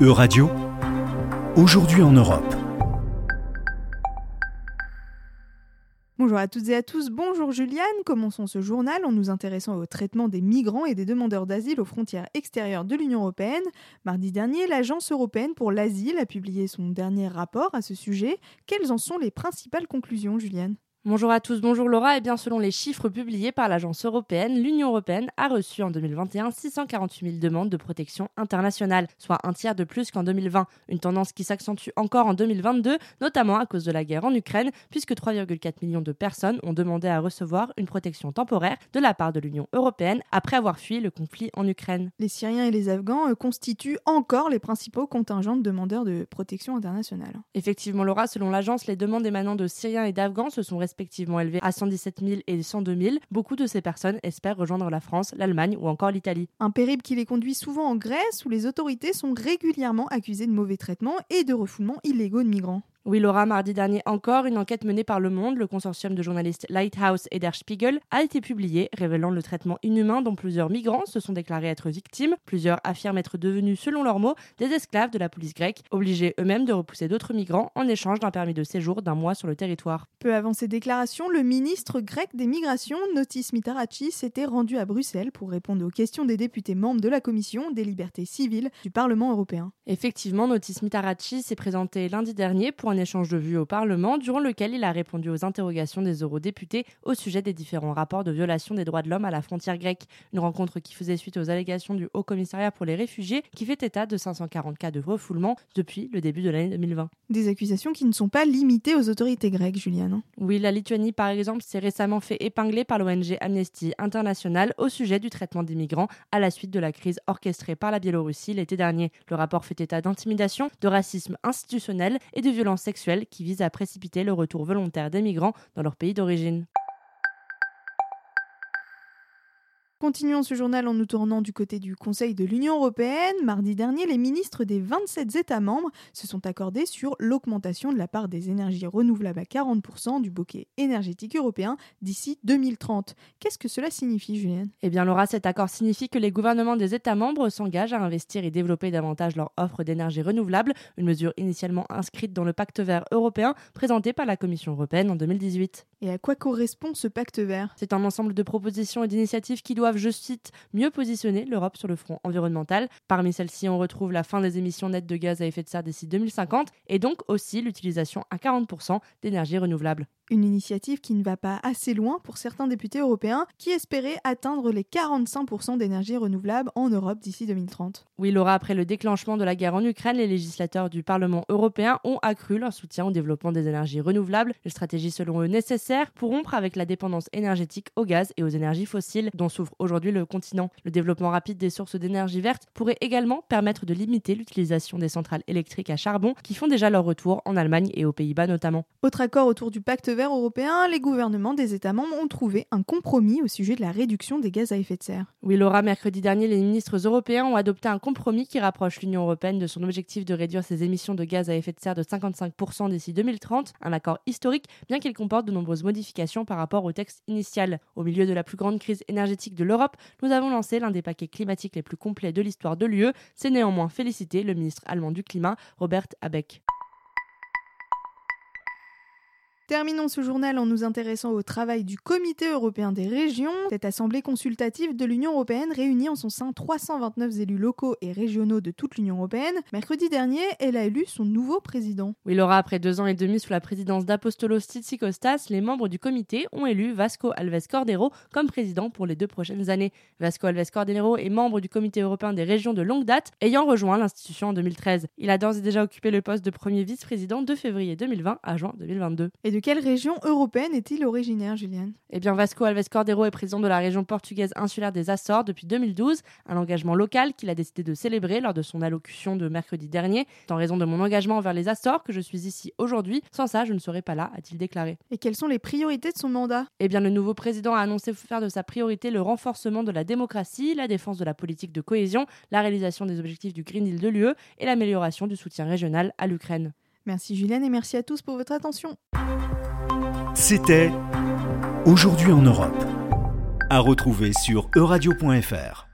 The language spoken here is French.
E-Radio, aujourd'hui en Europe. Bonjour à toutes et à tous, bonjour Juliane. Commençons ce journal en nous intéressant au traitement des migrants et des demandeurs d'asile aux frontières extérieures de l'Union européenne. Mardi dernier, l'Agence européenne pour l'asile a publié son dernier rapport à ce sujet. Quelles en sont les principales conclusions, Juliane? Bonjour à tous, bonjour Laura. Et eh bien selon les chiffres publiés par l'agence européenne, l'Union européenne a reçu en 2021 648 000 demandes de protection internationale, soit un tiers de plus qu'en 2020. Une tendance qui s'accentue encore en 2022, notamment à cause de la guerre en Ukraine, puisque 3,4 millions de personnes ont demandé à recevoir une protection temporaire de la part de l'Union européenne après avoir fui le conflit en Ukraine. Les Syriens et les Afghans constituent encore les principaux contingents de demandeurs de protection internationale. Effectivement Laura, selon l'agence, les demandes émanant de Syriens et d'Afghans se sont respectivement élevés à 117 000 et 102 000, beaucoup de ces personnes espèrent rejoindre la France, l'Allemagne ou encore l'Italie. Un périple qui les conduit souvent en Grèce où les autorités sont régulièrement accusées de mauvais traitements et de refoulement illégaux de migrants. Oui, Laura, mardi dernier encore, une enquête menée par Le Monde, le consortium de journalistes Lighthouse et Der Spiegel, a été publiée, révélant le traitement inhumain dont plusieurs migrants se sont déclarés être victimes. Plusieurs affirment être devenus, selon leurs mots, des esclaves de la police grecque, obligés eux-mêmes de repousser d'autres migrants en échange d'un permis de séjour d'un mois sur le territoire. Peu avant ces déclarations, le ministre grec des Migrations, Notis Mitarachi, s'était rendu à Bruxelles pour répondre aux questions des députés membres de la Commission des libertés civiles du Parlement européen. Effectivement, Notis Mitarachi s'est présenté lundi dernier pour un échange de vues au Parlement, durant lequel il a répondu aux interrogations des eurodéputés au sujet des différents rapports de violation des droits de l'homme à la frontière grecque. Une rencontre qui faisait suite aux allégations du Haut Commissariat pour les réfugiés, qui fait état de 540 cas de refoulement depuis le début de l'année 2020. Des accusations qui ne sont pas limitées aux autorités grecques, Juliane. Oui, la Lituanie, par exemple, s'est récemment fait épingler par l'ONG Amnesty International au sujet du traitement des migrants à la suite de la crise orchestrée par la Biélorussie l'été dernier. Le rapport fait état d'intimidation, de racisme institutionnel et de violences sexuelle qui vise à précipiter le retour volontaire des migrants dans leur pays d'origine. Continuons ce journal en nous tournant du côté du Conseil de l'Union européenne. Mardi dernier, les ministres des 27 États membres se sont accordés sur l'augmentation de la part des énergies renouvelables à 40% du bouquet énergétique européen d'ici 2030. Qu'est-ce que cela signifie, Julien Eh bien, Laura, cet accord signifie que les gouvernements des États membres s'engagent à investir et développer davantage leur offre d'énergie renouvelable, une mesure initialement inscrite dans le pacte vert européen présenté par la Commission européenne en 2018. Et à quoi correspond ce pacte vert? C'est un ensemble de propositions et d'initiatives qui doivent je cite, mieux positionner l'Europe sur le front environnemental. Parmi celles-ci, on retrouve la fin des émissions nettes de gaz à effet de serre d'ici 2050 et donc aussi l'utilisation à 40% d'énergie renouvelable. Une initiative qui ne va pas assez loin pour certains députés européens qui espéraient atteindre les 45% d'énergie renouvelable en Europe d'ici 2030. Oui, Laura, après le déclenchement de la guerre en Ukraine, les législateurs du Parlement européen ont accru leur soutien au développement des énergies renouvelables, une stratégie selon eux nécessaire pour rompre avec la dépendance énergétique au gaz et aux énergies fossiles dont souffre aujourd'hui le continent. Le développement rapide des sources d'énergie verte pourrait également permettre de limiter l'utilisation des centrales électriques à charbon qui font déjà leur retour en Allemagne et aux Pays-Bas notamment. Autre accord autour du pacte européen, les gouvernements des États membres ont trouvé un compromis au sujet de la réduction des gaz à effet de serre. Oui, Laura, mercredi dernier, les ministres européens ont adopté un compromis qui rapproche l'Union européenne de son objectif de réduire ses émissions de gaz à effet de serre de 55% d'ici 2030, un accord historique, bien qu'il comporte de nombreuses modifications par rapport au texte initial. Au milieu de la plus grande crise énergétique de l'Europe, nous avons lancé l'un des paquets climatiques les plus complets de l'histoire de l'UE. C'est néanmoins félicité le ministre allemand du Climat, Robert Habeck. Terminons ce journal en nous intéressant au travail du Comité européen des régions. Cette assemblée consultative de l'Union européenne réunit en son sein 329 élus locaux et régionaux de toute l'Union européenne. Mercredi dernier, elle a élu son nouveau président. Oui, Laura, après deux ans et demi sous la présidence d'Apostolos Tsitsikostas, les membres du comité ont élu Vasco Alves Cordero comme président pour les deux prochaines années. Vasco Alves Cordero est membre du Comité européen des régions de longue date, ayant rejoint l'institution en 2013. Il a d'ores et déjà occupé le poste de premier vice-président de février 2020 à juin 2022. De quelle région européenne est-il originaire, Juliane? Eh bien, Vasco Alves Cordero est président de la région portugaise insulaire des Açores depuis 2012, un engagement local qu'il a décidé de célébrer lors de son allocution de mercredi dernier. C'est en raison de mon engagement envers les Açores que je suis ici aujourd'hui. Sans ça, je ne serais pas là, a-t-il déclaré. Et quelles sont les priorités de son mandat? Eh bien, le nouveau président a annoncé faire de sa priorité le renforcement de la démocratie, la défense de la politique de cohésion, la réalisation des objectifs du Green Deal de l'UE et l'amélioration du soutien régional à l'Ukraine. Merci Juliane et merci à tous pour votre attention. C'était Aujourd'hui en Europe. À retrouver sur euradio.fr.